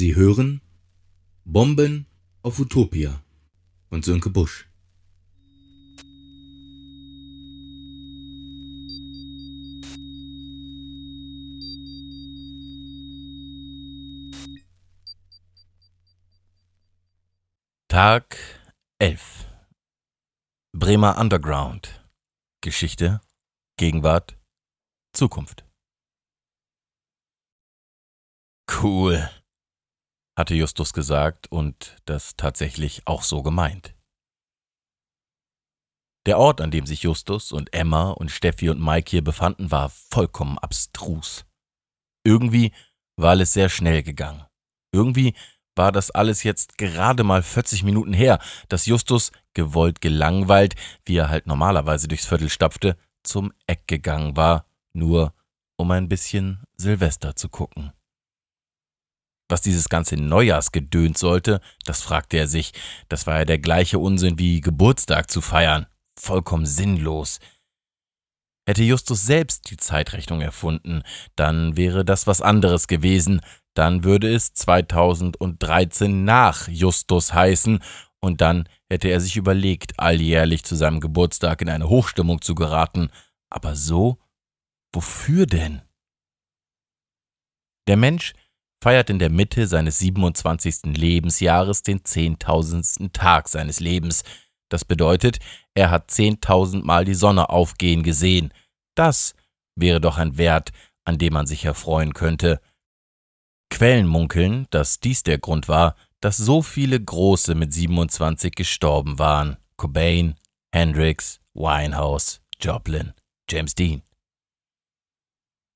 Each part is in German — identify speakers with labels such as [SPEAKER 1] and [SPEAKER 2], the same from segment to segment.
[SPEAKER 1] Sie hören Bomben auf Utopia von Sönke Busch.
[SPEAKER 2] Tag 11 Bremer Underground. Geschichte, Gegenwart, Zukunft. Cool, hatte Justus gesagt und das tatsächlich auch so gemeint. Der Ort, an dem sich Justus und Emma und Steffi und Mike hier befanden, war vollkommen abstrus. Irgendwie war alles sehr schnell gegangen. Irgendwie war das alles jetzt gerade mal 40 Minuten her, dass Justus, gewollt gelangweilt, wie er halt normalerweise durchs Viertel stapfte, zum Eck gegangen war, nur um ein bisschen Silvester zu gucken. Was dieses ganze Neujahrsgedöns sollte, das fragte er sich. Das war ja der gleiche Unsinn wie Geburtstag zu feiern. Vollkommen sinnlos. Hätte Justus selbst die Zeitrechnung erfunden, dann wäre das was anderes gewesen. Dann würde es 2013 nach Justus heißen und dann hätte er sich überlegt, alljährlich zu seinem Geburtstag in eine Hochstimmung zu geraten. Aber so? Wofür denn? Der Mensch feiert in der Mitte seines 27. Lebensjahres den zehntausendsten Tag seines Lebens. Das bedeutet, er hat zehntausendmal die Sonne aufgehen gesehen. Das wäre doch ein Wert, an dem man sich erfreuen könnte. Quellen munkeln, dass dies der Grund war, dass so viele Große mit 27 gestorben waren. Cobain, Hendrix, Winehouse, Joplin, James Dean.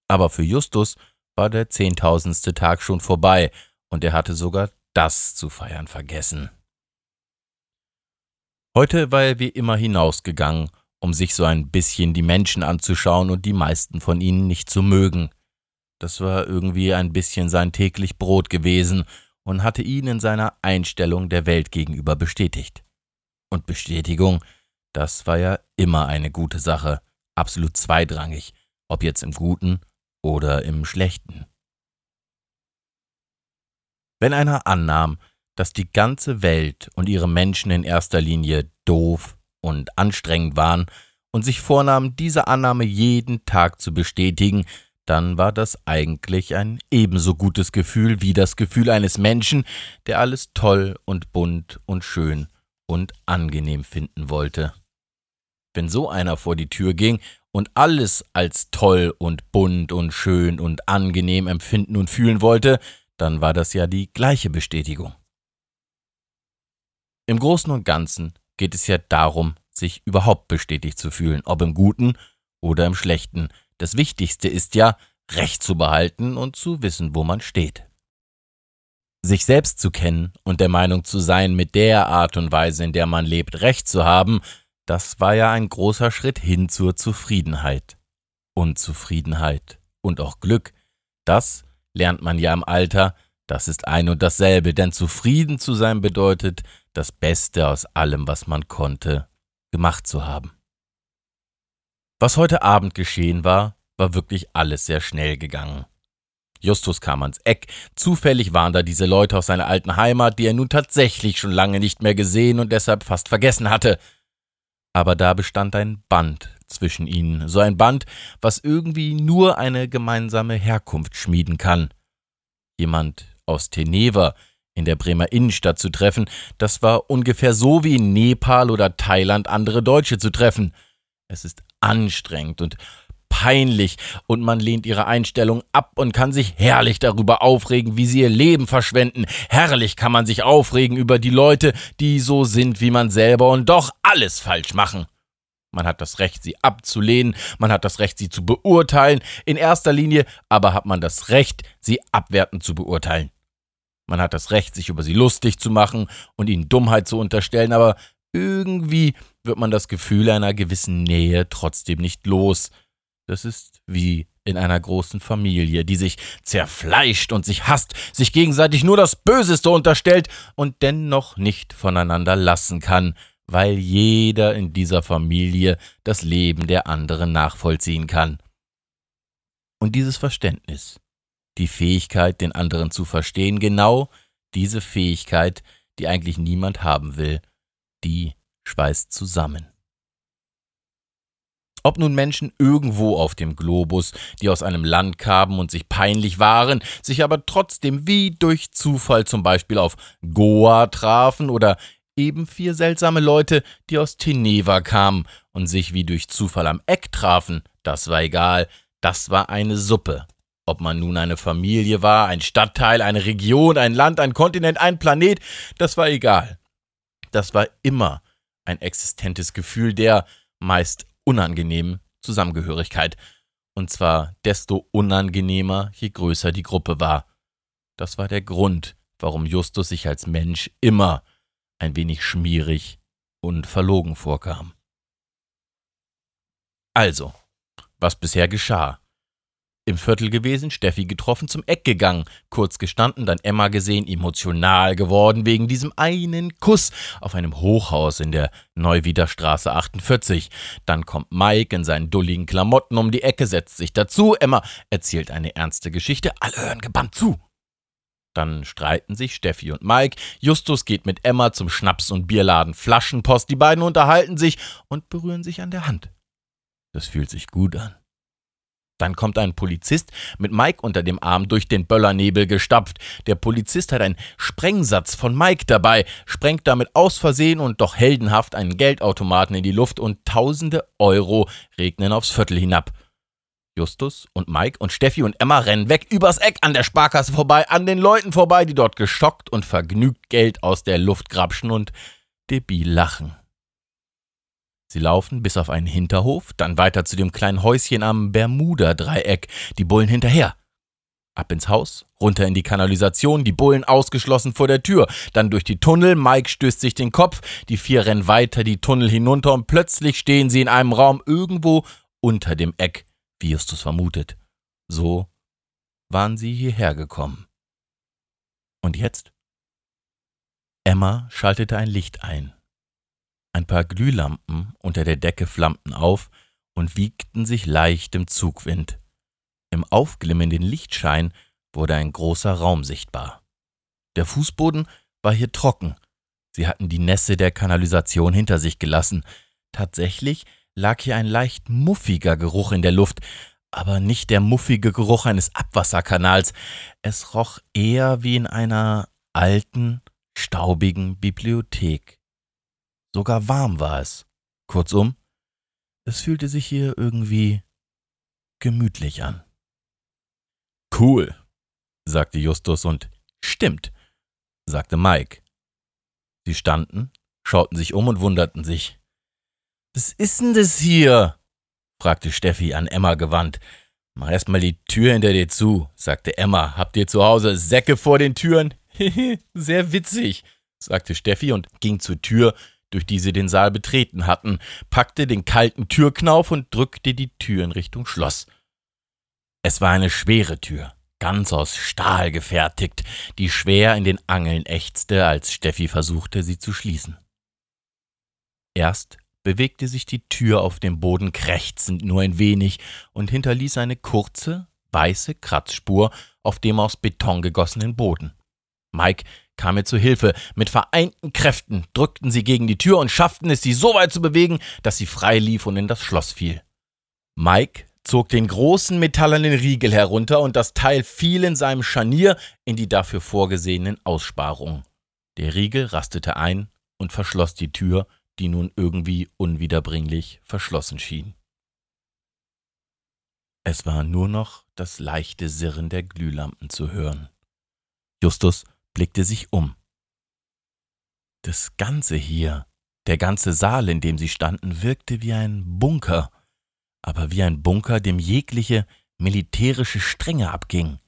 [SPEAKER 2] Aber für Justus war der zehntausendste Tag schon vorbei und er hatte sogar das zu feiern vergessen. Heute war er wie immer hinausgegangen, um sich so ein bisschen die Menschen anzuschauen und die meisten von ihnen nicht zu mögen. Das war irgendwie ein bisschen sein täglich Brot gewesen und hatte ihn in seiner Einstellung der Welt gegenüber bestätigt. Und Bestätigung, das war ja immer eine gute Sache, absolut zweitrangig, ob jetzt im Guten oder im Schlechten. Wenn einer annahm, dass die ganze Welt und ihre Menschen in erster Linie doof und anstrengend waren und sich vornahm, diese Annahme jeden Tag zu bestätigen, dann war das eigentlich ein ebenso gutes Gefühl wie das Gefühl eines Menschen, der alles toll und bunt und schön und angenehm finden wollte. Wenn so einer vor die Tür ging und alles als toll und bunt und schön und angenehm empfinden und fühlen wollte, dann war das ja die gleiche Bestätigung. Im Großen und Ganzen geht es ja darum, sich überhaupt bestätigt zu fühlen, ob im Guten oder im Schlechten. Das Wichtigste ist ja, Recht zu behalten und zu wissen, wo man steht. Sich selbst zu kennen und der Meinung zu sein, mit der Art und Weise, in der man lebt, Recht zu haben, das war ja ein großer Schritt hin zur Zufriedenheit. Unzufriedenheit und auch Glück, das lernt man ja im Alter, das ist ein und dasselbe, denn zufrieden zu sein bedeutet, das Beste aus allem, was man konnte, gemacht zu haben. Was heute Abend geschehen war, war wirklich alles sehr schnell gegangen. Justus kam ans Eck, zufällig waren da diese Leute aus seiner alten Heimat, die er nun tatsächlich schon lange nicht mehr gesehen und deshalb fast vergessen hatte aber da bestand ein Band zwischen ihnen, so ein Band, was irgendwie nur eine gemeinsame Herkunft schmieden kann. Jemand aus Teneva in der Bremer Innenstadt zu treffen, das war ungefähr so wie in Nepal oder Thailand andere Deutsche zu treffen. Es ist anstrengend und peinlich und man lehnt ihre Einstellung ab und kann sich herrlich darüber aufregen, wie sie ihr Leben verschwenden. Herrlich kann man sich aufregen über die Leute, die so sind wie man selber und doch alles falsch machen. Man hat das Recht, sie abzulehnen, man hat das Recht, sie zu beurteilen, in erster Linie aber hat man das Recht, sie abwertend zu beurteilen. Man hat das Recht, sich über sie lustig zu machen und ihnen Dummheit zu unterstellen, aber irgendwie wird man das Gefühl einer gewissen Nähe trotzdem nicht los. Das ist wie in einer großen Familie, die sich zerfleischt und sich hasst, sich gegenseitig nur das Böseste unterstellt und dennoch nicht voneinander lassen kann, weil jeder in dieser Familie das Leben der anderen nachvollziehen kann. Und dieses Verständnis, die Fähigkeit, den anderen zu verstehen, genau diese Fähigkeit, die eigentlich niemand haben will, die schweißt zusammen. Ob nun Menschen irgendwo auf dem Globus, die aus einem Land kamen und sich peinlich waren, sich aber trotzdem wie durch Zufall zum Beispiel auf Goa trafen oder eben vier seltsame Leute, die aus Teneva kamen und sich wie durch Zufall am Eck trafen, das war egal, das war eine Suppe. Ob man nun eine Familie war, ein Stadtteil, eine Region, ein Land, ein Kontinent, ein Planet, das war egal. Das war immer ein existentes Gefühl der meist unangenehmen Zusammengehörigkeit. Und zwar desto unangenehmer, je größer die Gruppe war. Das war der Grund, warum Justus sich als Mensch immer ein wenig schmierig und verlogen vorkam. Also, was bisher geschah. Im Viertel gewesen, Steffi getroffen, zum Eck gegangen, kurz gestanden, dann Emma gesehen, emotional geworden wegen diesem einen Kuss auf einem Hochhaus in der Neuwiederstraße 48. Dann kommt Mike in seinen dulligen Klamotten um die Ecke, setzt sich dazu, Emma erzählt eine ernste Geschichte, alle hören gebannt zu. Dann streiten sich Steffi und Mike. Justus geht mit Emma zum Schnaps- und Bierladen Flaschenpost. Die beiden unterhalten sich und berühren sich an der Hand. Das fühlt sich gut an. Dann kommt ein Polizist mit Mike unter dem Arm durch den Böllernebel gestapft. Der Polizist hat einen Sprengsatz von Mike dabei, sprengt damit aus Versehen und doch heldenhaft einen Geldautomaten in die Luft und tausende Euro regnen aufs Viertel hinab. Justus und Mike und Steffi und Emma rennen weg übers Eck an der Sparkasse vorbei, an den Leuten vorbei, die dort geschockt und vergnügt Geld aus der Luft grapschen und debil lachen. Sie laufen bis auf einen Hinterhof, dann weiter zu dem kleinen Häuschen am Bermuda-Dreieck, die Bullen hinterher. Ab ins Haus, runter in die Kanalisation, die Bullen ausgeschlossen vor der Tür, dann durch die Tunnel, Mike stößt sich den Kopf, die vier rennen weiter die Tunnel hinunter und plötzlich stehen sie in einem Raum irgendwo unter dem Eck, wie Justus vermutet. So waren sie hierher gekommen. Und jetzt? Emma schaltete ein Licht ein. Ein paar Glühlampen unter der Decke flammten auf und wiegten sich leicht im Zugwind. Im aufglimmenden Lichtschein wurde ein großer Raum sichtbar. Der Fußboden war hier trocken. Sie hatten die Nässe der Kanalisation hinter sich gelassen. Tatsächlich lag hier ein leicht muffiger Geruch in der Luft, aber nicht der muffige Geruch eines Abwasserkanals. Es roch eher wie in einer alten, staubigen Bibliothek. Sogar warm war es. Kurzum, es fühlte sich hier irgendwie gemütlich an. Cool, sagte Justus und stimmt, sagte Mike. Sie standen, schauten sich um und wunderten sich. Was ist denn das hier? fragte Steffi an Emma gewandt. Mach erst mal die Tür hinter dir zu, sagte Emma. Habt ihr zu Hause Säcke vor den Türen? Sehr witzig, sagte Steffi und ging zur Tür, durch die sie den Saal betreten hatten, packte den kalten Türknauf und drückte die Tür in Richtung Schloss. Es war eine schwere Tür, ganz aus Stahl gefertigt, die schwer in den Angeln ächzte, als Steffi versuchte, sie zu schließen. Erst bewegte sich die Tür auf dem Boden krächzend nur ein wenig und hinterließ eine kurze, weiße Kratzspur auf dem aus Beton gegossenen Boden. Mike kam ihr zu Hilfe. Mit vereinten Kräften drückten sie gegen die Tür und schafften es, sie so weit zu bewegen, dass sie frei lief und in das Schloss fiel. Mike zog den großen metallenen Riegel herunter und das Teil fiel in seinem Scharnier in die dafür vorgesehenen Aussparungen. Der Riegel rastete ein und verschloss die Tür, die nun irgendwie unwiederbringlich verschlossen schien. Es war nur noch das leichte Sirren der Glühlampen zu hören. Justus blickte sich um. Das Ganze hier, der ganze Saal, in dem sie standen, wirkte wie ein Bunker, aber wie ein Bunker, dem jegliche militärische Strenge abging.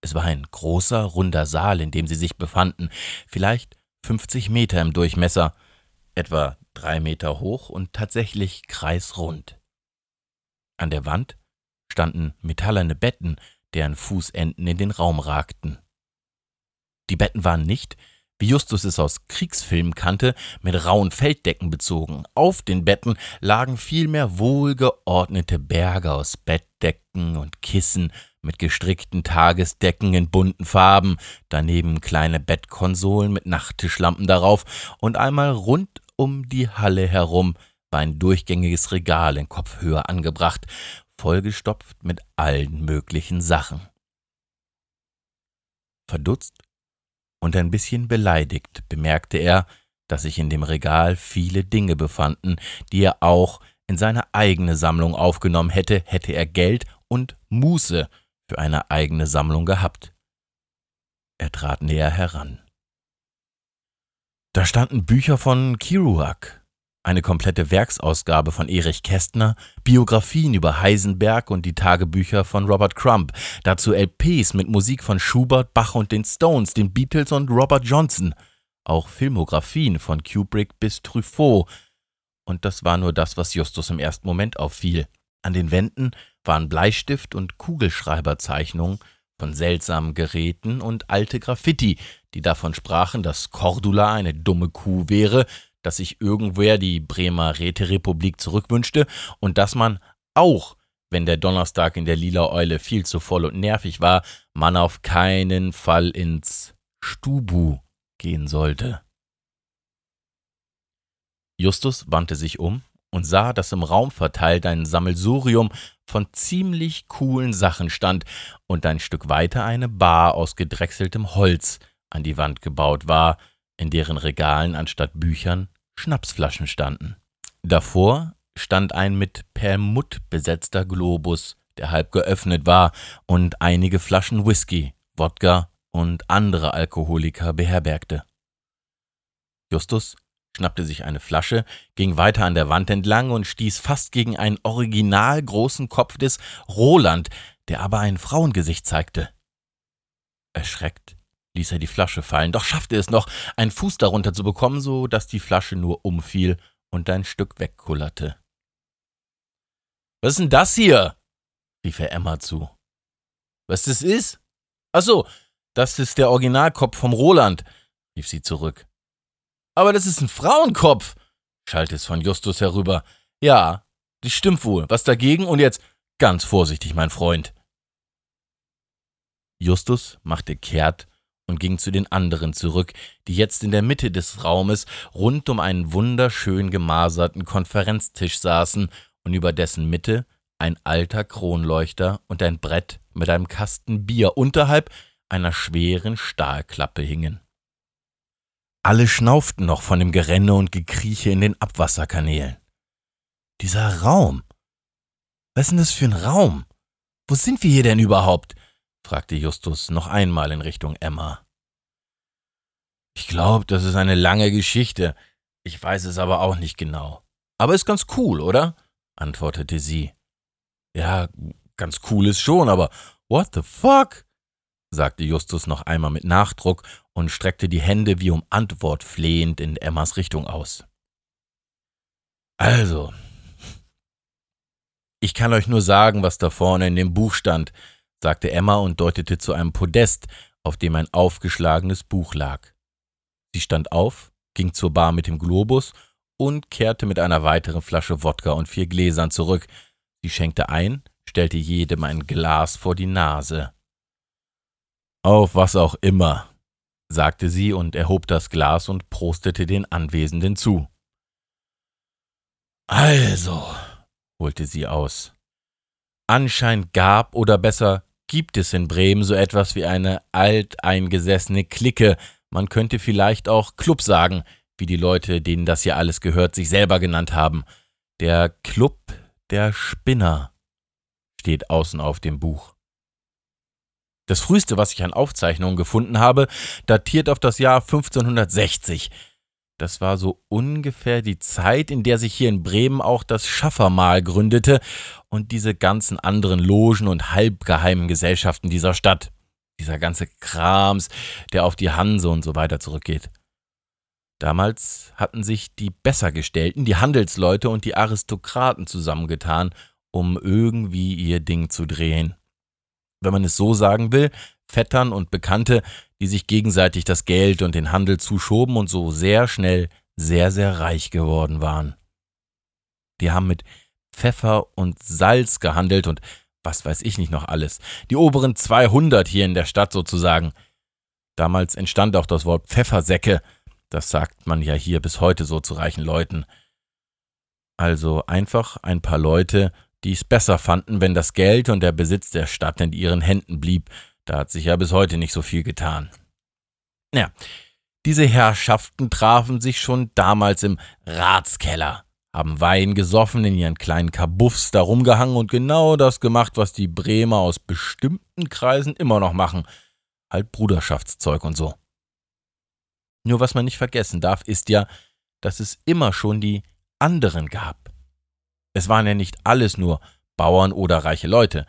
[SPEAKER 2] Es war ein großer, runder Saal, in dem sie sich befanden, vielleicht 50 Meter im Durchmesser, etwa drei Meter hoch und tatsächlich kreisrund. An der Wand standen metallerne Betten, deren Fußenden in den Raum ragten. Die Betten waren nicht, wie Justus es aus Kriegsfilmen kannte, mit rauen Felddecken bezogen. Auf den Betten lagen vielmehr wohlgeordnete Berge aus Bettdecken und Kissen mit gestrickten Tagesdecken in bunten Farben, daneben kleine Bettkonsolen mit Nachttischlampen darauf und einmal rund um die Halle herum war ein durchgängiges Regal in Kopfhöhe angebracht, vollgestopft mit allen möglichen Sachen. Verdutzt und ein bisschen beleidigt bemerkte er, dass sich in dem Regal viele Dinge befanden, die er auch in seine eigene Sammlung aufgenommen hätte, hätte er Geld und Muße für eine eigene Sammlung gehabt. Er trat näher heran. Da standen Bücher von Kerouac, eine komplette Werksausgabe von Erich Kästner, Biografien über Heisenberg und die Tagebücher von Robert Crumb, dazu LPs mit Musik von Schubert, Bach und den Stones, den Beatles und Robert Johnson, auch Filmografien von Kubrick bis Truffaut. Und das war nur das, was Justus im ersten Moment auffiel. An den Wänden waren Bleistift- und Kugelschreiberzeichnungen von seltsamen Geräten und alte Graffiti, die davon sprachen, dass Cordula eine dumme Kuh wäre, dass sich irgendwer die Bremer Räterepublik zurückwünschte und dass man auch, wenn der Donnerstag in der Lila Eule viel zu voll und nervig war, man auf keinen Fall ins Stubu gehen sollte. Justus wandte sich um und sah, dass im Raum verteilt ein Sammelsurium von ziemlich coolen Sachen stand und ein Stück weiter eine Bar aus gedrechseltem Holz an die Wand gebaut war, in deren Regalen anstatt Büchern Schnapsflaschen standen. Davor stand ein mit Perlmutt besetzter Globus, der halb geöffnet war und einige Flaschen Whisky, Wodka und andere Alkoholiker beherbergte. Justus schnappte sich eine Flasche, ging weiter an der Wand entlang und stieß fast gegen einen original großen Kopf des Roland, der aber ein Frauengesicht zeigte. Erschreckt ließ er die Flasche fallen, doch schaffte es noch, einen Fuß darunter zu bekommen, so dass die Flasche nur umfiel und ein Stück wegkullerte. Was ist denn das hier? rief er Emma zu. Was das ist? Ach so, das ist der Originalkopf vom Roland, rief sie zurück. Aber das ist ein Frauenkopf, schallte es von Justus herüber. Ja, das stimmt wohl. Was dagegen? Und jetzt ganz vorsichtig, mein Freund. Justus machte kehrt und ging zu den anderen zurück, die jetzt in der Mitte des Raumes rund um einen wunderschön gemaserten Konferenztisch saßen und über dessen Mitte ein alter Kronleuchter und ein Brett mit einem Kasten Bier unterhalb einer schweren Stahlklappe hingen. Alle schnauften noch von dem Gerenne und Gekrieche in den Abwasserkanälen. Dieser Raum. Was ist denn das für ein Raum? Wo sind wir hier denn überhaupt? Fragte Justus noch einmal in Richtung Emma. Ich glaube, das ist eine lange Geschichte. Ich weiß es aber auch nicht genau. Aber ist ganz cool, oder? antwortete sie. Ja, ganz cool ist schon, aber what the fuck? sagte Justus noch einmal mit Nachdruck und streckte die Hände wie um Antwort flehend in Emmas Richtung aus. Also, ich kann euch nur sagen, was da vorne in dem Buch stand, sagte Emma und deutete zu einem Podest, auf dem ein aufgeschlagenes Buch lag. Sie stand auf, ging zur Bar mit dem Globus und kehrte mit einer weiteren Flasche Wodka und vier Gläsern zurück. Sie schenkte ein, stellte jedem ein Glas vor die Nase. Auf was auch immer, sagte sie und erhob das Glas und prostete den Anwesenden zu. Also, holte sie aus. Anscheinend gab oder besser gibt es in Bremen so etwas wie eine alteingesessene Clique, man könnte vielleicht auch Club sagen, wie die Leute, denen das hier alles gehört, sich selber genannt haben. Der Club der Spinner steht außen auf dem Buch. Das früheste, was ich an Aufzeichnungen gefunden habe, datiert auf das Jahr 1560. Das war so ungefähr die Zeit, in der sich hier in Bremen auch das Schaffermahl gründete und diese ganzen anderen Logen und halbgeheimen Gesellschaften dieser Stadt. Dieser ganze Krams, der auf die Hanse und so weiter zurückgeht. Damals hatten sich die Bessergestellten, die Handelsleute und die Aristokraten zusammengetan, um irgendwie ihr Ding zu drehen. Wenn man es so sagen will, Vettern und Bekannte, die sich gegenseitig das Geld und den Handel zuschoben und so sehr schnell sehr, sehr reich geworden waren. Die haben mit Pfeffer und Salz gehandelt und was weiß ich nicht noch alles. Die oberen 200 hier in der Stadt sozusagen. Damals entstand auch das Wort Pfeffersäcke. Das sagt man ja hier bis heute so zu reichen Leuten. Also einfach ein paar Leute, die es besser fanden, wenn das Geld und der Besitz der Stadt in ihren Händen blieb. Da hat sich ja bis heute nicht so viel getan. Ja, diese Herrschaften trafen sich schon damals im Ratskeller, haben Wein gesoffen, in ihren kleinen Kabuffs da rumgehangen und genau das gemacht, was die Bremer aus bestimmten Kreisen immer noch machen. Halt Bruderschaftszeug und so. Nur was man nicht vergessen darf, ist ja, dass es immer schon die anderen gab. Es waren ja nicht alles nur Bauern oder reiche Leute.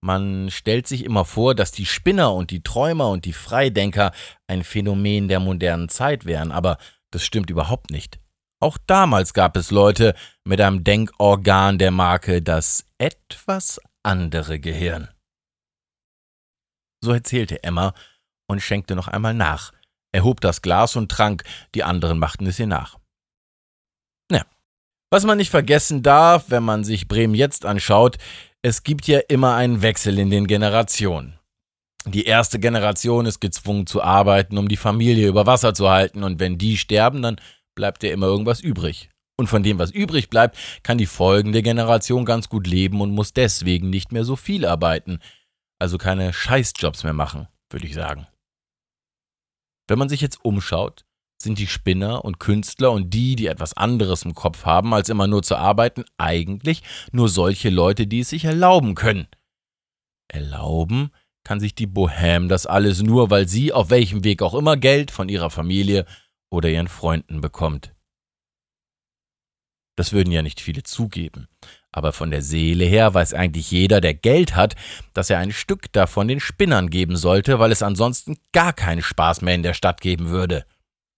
[SPEAKER 2] Man stellt sich immer vor, dass die Spinner und die Träumer und die Freidenker ein Phänomen der modernen Zeit wären, aber das stimmt überhaupt nicht. Auch damals gab es Leute mit einem Denkorgan der Marke das etwas andere Gehirn. So erzählte Emma und schenkte noch einmal nach. Er hob das Glas und trank, die anderen machten es ihr nach. Ja. Was man nicht vergessen darf, wenn man sich Bremen jetzt anschaut, es gibt ja immer einen Wechsel in den Generationen. Die erste Generation ist gezwungen zu arbeiten, um die Familie über Wasser zu halten, und wenn die sterben, dann bleibt ja immer irgendwas übrig. Und von dem, was übrig bleibt, kann die folgende Generation ganz gut leben und muss deswegen nicht mehr so viel arbeiten. Also keine Scheißjobs mehr machen, würde ich sagen. Wenn man sich jetzt umschaut, sind die Spinner und Künstler und die, die etwas anderes im Kopf haben, als immer nur zu arbeiten, eigentlich nur solche Leute, die es sich erlauben können. Erlauben kann sich die Bohème das alles nur, weil sie auf welchem Weg auch immer Geld von ihrer Familie oder ihren Freunden bekommt. Das würden ja nicht viele zugeben, aber von der Seele her weiß eigentlich jeder, der Geld hat, dass er ein Stück davon den Spinnern geben sollte, weil es ansonsten gar keinen Spaß mehr in der Stadt geben würde.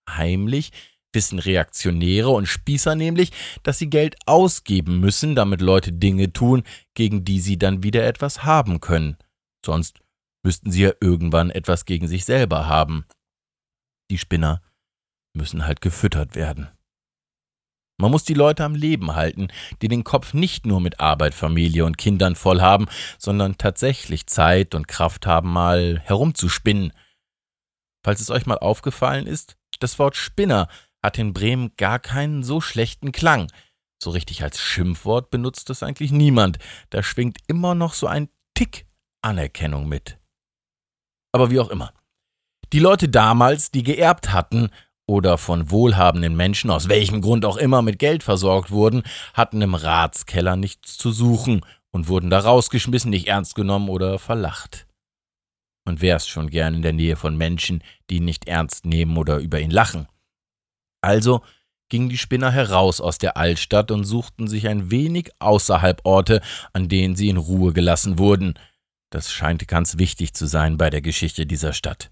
[SPEAKER 2] Heimlich wissen Reaktionäre und Spießer nämlich, dass sie Geld ausgeben müssen, damit Leute Dinge tun, gegen die sie dann wieder etwas haben können. Sonst müssten sie ja irgendwann etwas gegen sich selber haben. Die Spinner müssen halt gefüttert werden. Man muss die Leute am Leben halten, die den Kopf nicht nur mit Arbeit, Familie und Kindern voll haben, sondern tatsächlich Zeit und Kraft haben, mal herumzuspinnen. Falls es euch mal aufgefallen ist, das Wort Spinner hat in Bremen gar keinen so schlechten Klang. So richtig als Schimpfwort benutzt es eigentlich niemand. Da schwingt immer noch so ein Tick Anerkennung mit. Aber wie auch immer. Die Leute damals, die geerbt hatten oder von wohlhabenden Menschen, aus welchem Grund auch immer, mit Geld versorgt wurden, hatten im Ratskeller nichts zu suchen und wurden da rausgeschmissen, nicht ernst genommen oder verlacht und wärst schon gern in der Nähe von Menschen, die ihn nicht ernst nehmen oder über ihn lachen. Also gingen die Spinner heraus aus der Altstadt und suchten sich ein wenig außerhalb Orte, an denen sie in Ruhe gelassen wurden. Das scheint ganz wichtig zu sein bei der Geschichte dieser Stadt.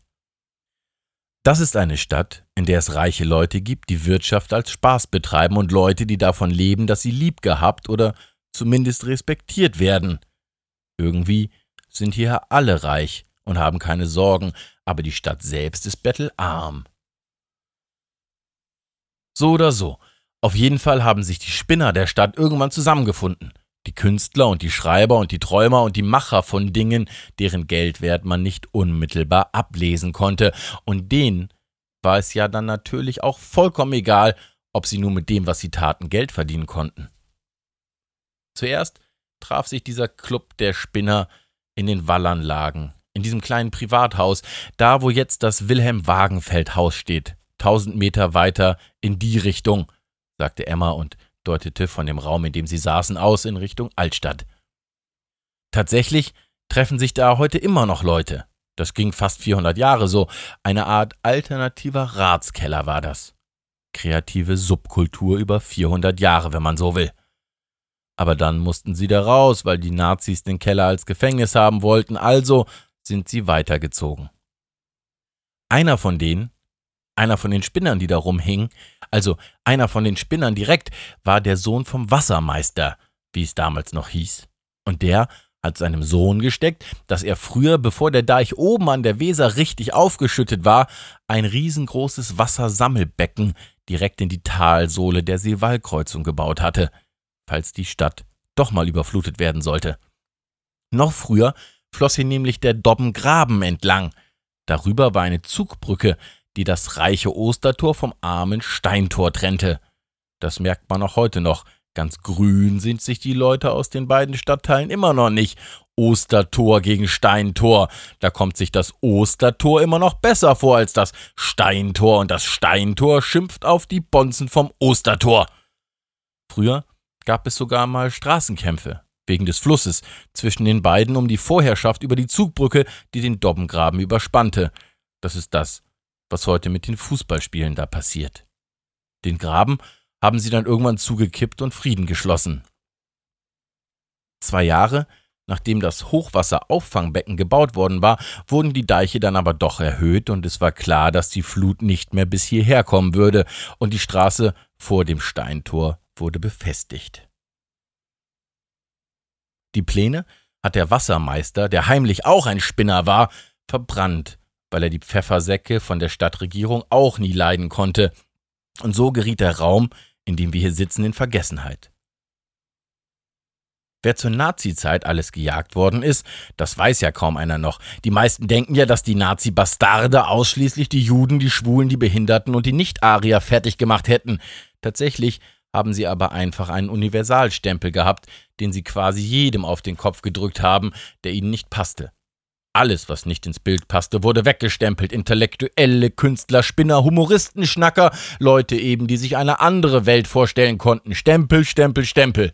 [SPEAKER 2] Das ist eine Stadt, in der es reiche Leute gibt, die Wirtschaft als Spaß betreiben und Leute, die davon leben, dass sie lieb gehabt oder zumindest respektiert werden. Irgendwie sind hier alle reich und haben keine Sorgen, aber die Stadt selbst ist bettelarm. So oder so, auf jeden Fall haben sich die Spinner der Stadt irgendwann zusammengefunden. Die Künstler und die Schreiber und die Träumer und die Macher von Dingen, deren Geldwert man nicht unmittelbar ablesen konnte. Und denen war es ja dann natürlich auch vollkommen egal, ob sie nur mit dem, was sie taten, Geld verdienen konnten. Zuerst traf sich dieser Club der Spinner in den Wallanlagen in diesem kleinen Privathaus, da wo jetzt das Wilhelm Wagenfeld Haus steht, tausend Meter weiter in die Richtung, sagte Emma und deutete von dem Raum, in dem sie saßen, aus in Richtung Altstadt. Tatsächlich treffen sich da heute immer noch Leute. Das ging fast 400 Jahre so. Eine Art alternativer Ratskeller war das. Kreative Subkultur über 400 Jahre, wenn man so will. Aber dann mussten sie da raus, weil die Nazis den Keller als Gefängnis haben wollten, also sind sie weitergezogen. Einer von denen, einer von den Spinnern, die da rumhingen, also einer von den Spinnern direkt, war der Sohn vom Wassermeister, wie es damals noch hieß. Und der hat seinem Sohn gesteckt, dass er früher, bevor der Deich oben an der Weser richtig aufgeschüttet war, ein riesengroßes Wassersammelbecken direkt in die Talsohle der Seewallkreuzung gebaut hatte, falls die Stadt doch mal überflutet werden sollte. Noch früher floss hier nämlich der Dobbengraben entlang. Darüber war eine Zugbrücke, die das reiche Ostertor vom armen Steintor trennte. Das merkt man auch heute noch. Ganz grün sind sich die Leute aus den beiden Stadtteilen immer noch nicht. Ostertor gegen Steintor. Da kommt sich das Ostertor immer noch besser vor als das Steintor und das Steintor schimpft auf die Bonzen vom Ostertor. Früher gab es sogar mal Straßenkämpfe wegen des Flusses zwischen den beiden um die Vorherrschaft über die Zugbrücke, die den Dobbengraben überspannte. Das ist das, was heute mit den Fußballspielen da passiert. Den Graben haben sie dann irgendwann zugekippt und Frieden geschlossen. Zwei Jahre nachdem das Hochwasserauffangbecken gebaut worden war, wurden die Deiche dann aber doch erhöht und es war klar, dass die Flut nicht mehr bis hierher kommen würde und die Straße vor dem Steintor wurde befestigt. Die Pläne hat der Wassermeister, der heimlich auch ein Spinner war, verbrannt, weil er die Pfeffersäcke von der Stadtregierung auch nie leiden konnte. Und so geriet der Raum, in dem wir hier sitzen, in Vergessenheit. Wer zur Nazizeit alles gejagt worden ist, das weiß ja kaum einer noch. Die meisten denken ja, dass die Nazi-Bastarde ausschließlich die Juden, die Schwulen, die Behinderten und die Nicht-Arier fertig gemacht hätten. Tatsächlich haben sie aber einfach einen Universalstempel gehabt, den sie quasi jedem auf den Kopf gedrückt haben, der ihnen nicht passte. Alles, was nicht ins Bild passte, wurde weggestempelt. Intellektuelle, Künstler, Spinner, Humoristen, Schnacker, Leute eben, die sich eine andere Welt vorstellen konnten. Stempel, Stempel, Stempel.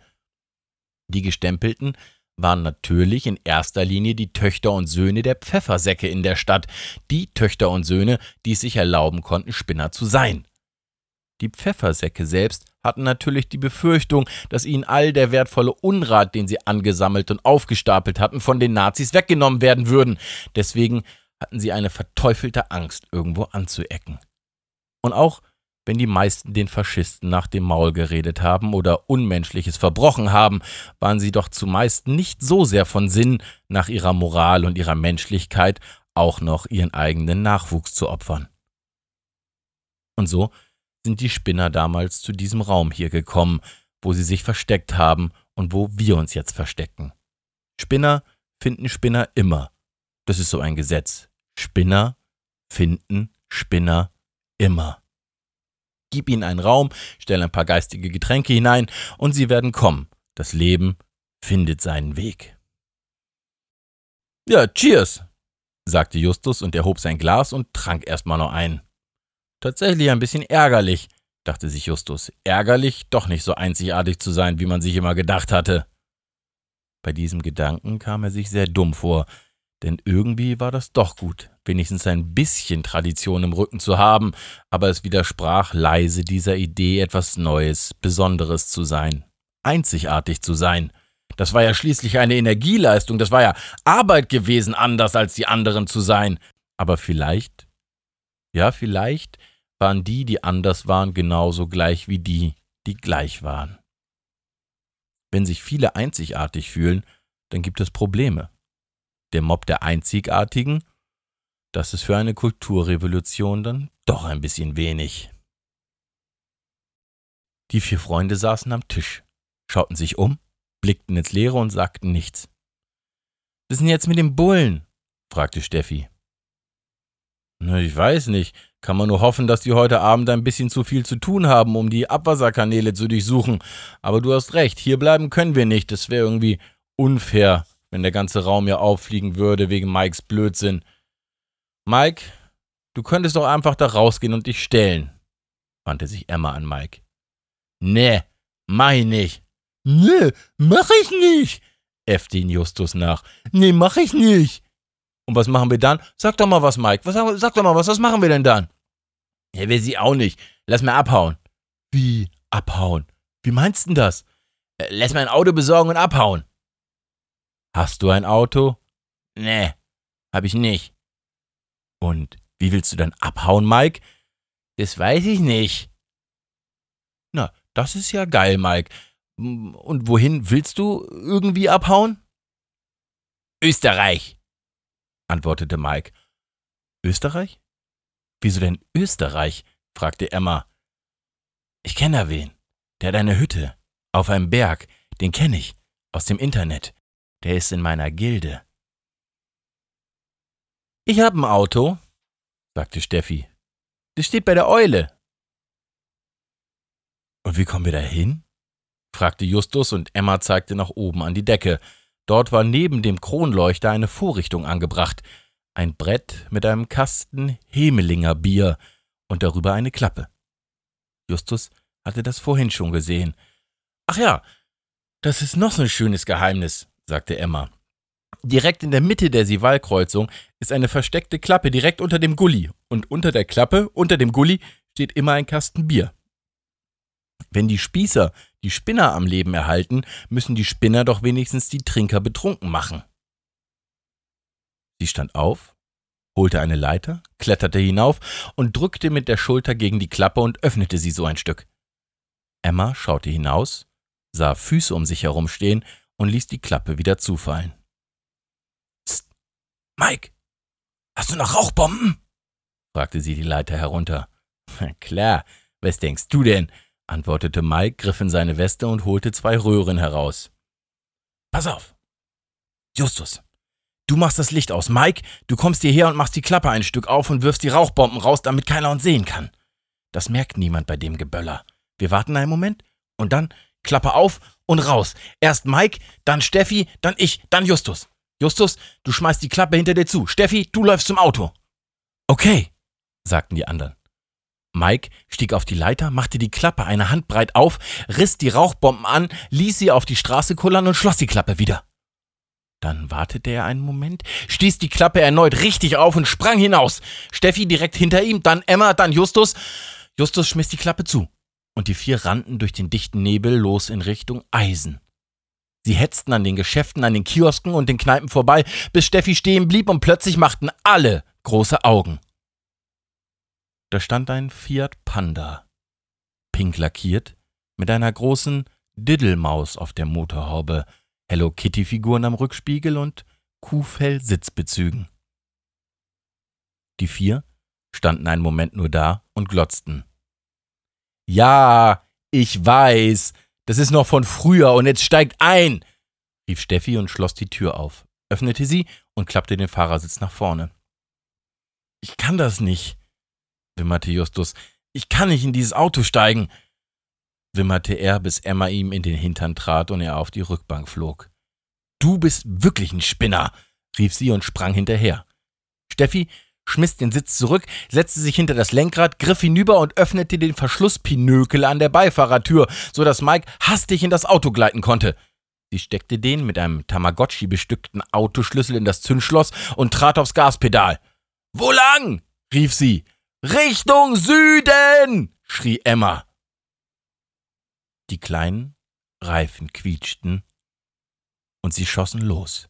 [SPEAKER 2] Die Gestempelten waren natürlich in erster Linie die Töchter und Söhne der Pfeffersäcke in der Stadt, die Töchter und Söhne, die es sich erlauben konnten, Spinner zu sein. Die Pfeffersäcke selbst hatten natürlich die Befürchtung, dass ihnen all der wertvolle Unrat, den sie angesammelt und aufgestapelt hatten, von den Nazis weggenommen werden würden. Deswegen hatten sie eine verteufelte Angst, irgendwo anzuecken. Und auch wenn die meisten den Faschisten nach dem Maul geredet haben oder Unmenschliches verbrochen haben, waren sie doch zumeist nicht so sehr von Sinn, nach ihrer Moral und ihrer Menschlichkeit auch noch ihren eigenen Nachwuchs zu opfern. Und so sind die Spinner damals zu diesem Raum hier gekommen, wo sie sich versteckt haben und wo wir uns jetzt verstecken. Spinner finden Spinner immer. Das ist so ein Gesetz. Spinner finden Spinner immer. Gib ihnen einen Raum, stell ein paar geistige Getränke hinein und sie werden kommen. Das Leben findet seinen Weg. Ja, cheers, sagte Justus und erhob sein Glas und trank erstmal noch ein. Tatsächlich ein bisschen ärgerlich, dachte sich Justus. Ärgerlich, doch nicht so einzigartig zu sein, wie man sich immer gedacht hatte. Bei diesem Gedanken kam er sich sehr dumm vor, denn irgendwie war das doch gut, wenigstens ein bisschen Tradition im Rücken zu haben, aber es widersprach leise dieser Idee, etwas Neues, Besonderes zu sein, einzigartig zu sein. Das war ja schließlich eine Energieleistung, das war ja Arbeit gewesen, anders als die anderen zu sein. Aber vielleicht, ja, vielleicht waren die, die anders waren, genauso gleich wie die, die gleich waren. Wenn sich viele einzigartig fühlen, dann gibt es Probleme der Mob der Einzigartigen, das ist für eine Kulturrevolution dann doch ein bisschen wenig. Die vier Freunde saßen am Tisch, schauten sich um, blickten ins Leere und sagten nichts. Was ist denn jetzt mit dem Bullen? fragte Steffi. Na, ich weiß nicht. Kann man nur hoffen, dass die heute Abend ein bisschen zu viel zu tun haben, um die Abwasserkanäle zu durchsuchen. Aber du hast recht, hier bleiben können wir nicht. Das wäre irgendwie unfair wenn der ganze Raum ja auffliegen würde wegen Mikes Blödsinn. Mike, du könntest doch einfach da rausgehen und dich stellen, wandte sich Emma an Mike. Nee, mach ich nicht. Nee, mach ich nicht, äffte ihn Justus nach. Nee, mach ich nicht. Und was machen wir dann? Sag doch mal was, Mike. Was, sag doch mal was, was machen wir denn dann? Ja, will sie auch nicht. Lass mal abhauen. Wie abhauen? Wie meinst du denn das? Äh, lass mal ein Auto besorgen und abhauen. Hast du ein Auto? Nee, hab ich nicht. Und wie willst du dann abhauen, Mike? Das weiß ich nicht. Na, das ist ja geil, Mike. Und wohin willst du irgendwie abhauen? Österreich, antwortete Mike. Österreich? Wieso denn Österreich? fragte Emma. Ich kenne da wen. Der hat eine Hütte. Auf einem Berg. Den kenne ich. Aus dem Internet. Der ist in meiner Gilde. Ich hab ein Auto, sagte Steffi. Das steht bei der Eule. Und wie kommen wir da hin? fragte Justus und Emma zeigte nach oben an die Decke. Dort war neben dem Kronleuchter eine Vorrichtung angebracht, ein Brett mit einem Kasten Hemelinger Bier und darüber eine Klappe. Justus hatte das vorhin schon gesehen. Ach ja, das ist noch so ein schönes Geheimnis, sagte Emma. Direkt in der Mitte der Sivalkreuzung ist eine versteckte Klappe direkt unter dem Gully und unter der Klappe, unter dem Gully, steht immer ein Kasten Bier. Wenn die Spießer die Spinner am Leben erhalten, müssen die Spinner doch wenigstens die Trinker betrunken machen. Sie stand auf, holte eine Leiter, kletterte hinauf und drückte mit der Schulter gegen die Klappe und öffnete sie so ein Stück. Emma schaute hinaus, sah Füße um sich herumstehen und ließ die Klappe wieder zufallen. Psst, Mike, hast du noch Rauchbomben? fragte sie die Leiter herunter. Klar, was denkst du denn? Antwortete Mike, griff in seine Weste und holte zwei Röhren heraus. Pass auf. Justus, du machst das Licht aus. Mike, du kommst hierher und machst die Klappe ein Stück auf und wirfst die Rauchbomben raus, damit keiner uns sehen kann. Das merkt niemand bei dem Geböller. Wir warten einen Moment und dann Klappe auf und raus. Erst Mike, dann Steffi, dann ich, dann Justus. Justus, du schmeißt die Klappe hinter dir zu. Steffi, du läufst zum Auto. Okay, sagten die anderen. Mike stieg auf die Leiter, machte die Klappe eine Handbreit auf, riss die Rauchbomben an, ließ sie auf die Straße kullern und schloss die Klappe wieder. Dann wartete er einen Moment, stieß die Klappe erneut richtig auf und sprang hinaus. Steffi direkt hinter ihm, dann Emma, dann Justus. Justus schmiss die Klappe zu. Und die vier rannten durch den dichten Nebel los in Richtung Eisen. Sie hetzten an den Geschäften, an den Kiosken und den Kneipen vorbei, bis Steffi stehen blieb und plötzlich machten alle große Augen. Da stand ein Fiat Panda, pink lackiert, mit einer großen Diddelmaus auf der Motorhaube, Hello Kitty Figuren am Rückspiegel und Kuhfell Sitzbezügen. Die vier standen einen Moment nur da und glotzten. Ja, ich weiß, das ist noch von früher und jetzt steigt ein, rief Steffi und schloss die Tür auf, öffnete sie und klappte den Fahrersitz nach vorne. Ich kann das nicht, wimmerte Justus. Ich kann nicht in dieses Auto steigen, wimmerte er, bis Emma ihm in den Hintern trat und er auf die Rückbank flog. Du bist wirklich ein Spinner, rief sie und sprang hinterher. Steffi schmiss den Sitz zurück, setzte sich hinter das Lenkrad, griff hinüber und öffnete den Verschlusspinökel an der Beifahrertür, so dass Mike hastig in das Auto gleiten konnte. Sie steckte den mit einem Tamagotchi bestückten Autoschlüssel in das Zündschloss und trat aufs Gaspedal. Wo lang? rief sie. Richtung Süden! schrie Emma. Die kleinen Reifen quietschten und sie schossen los.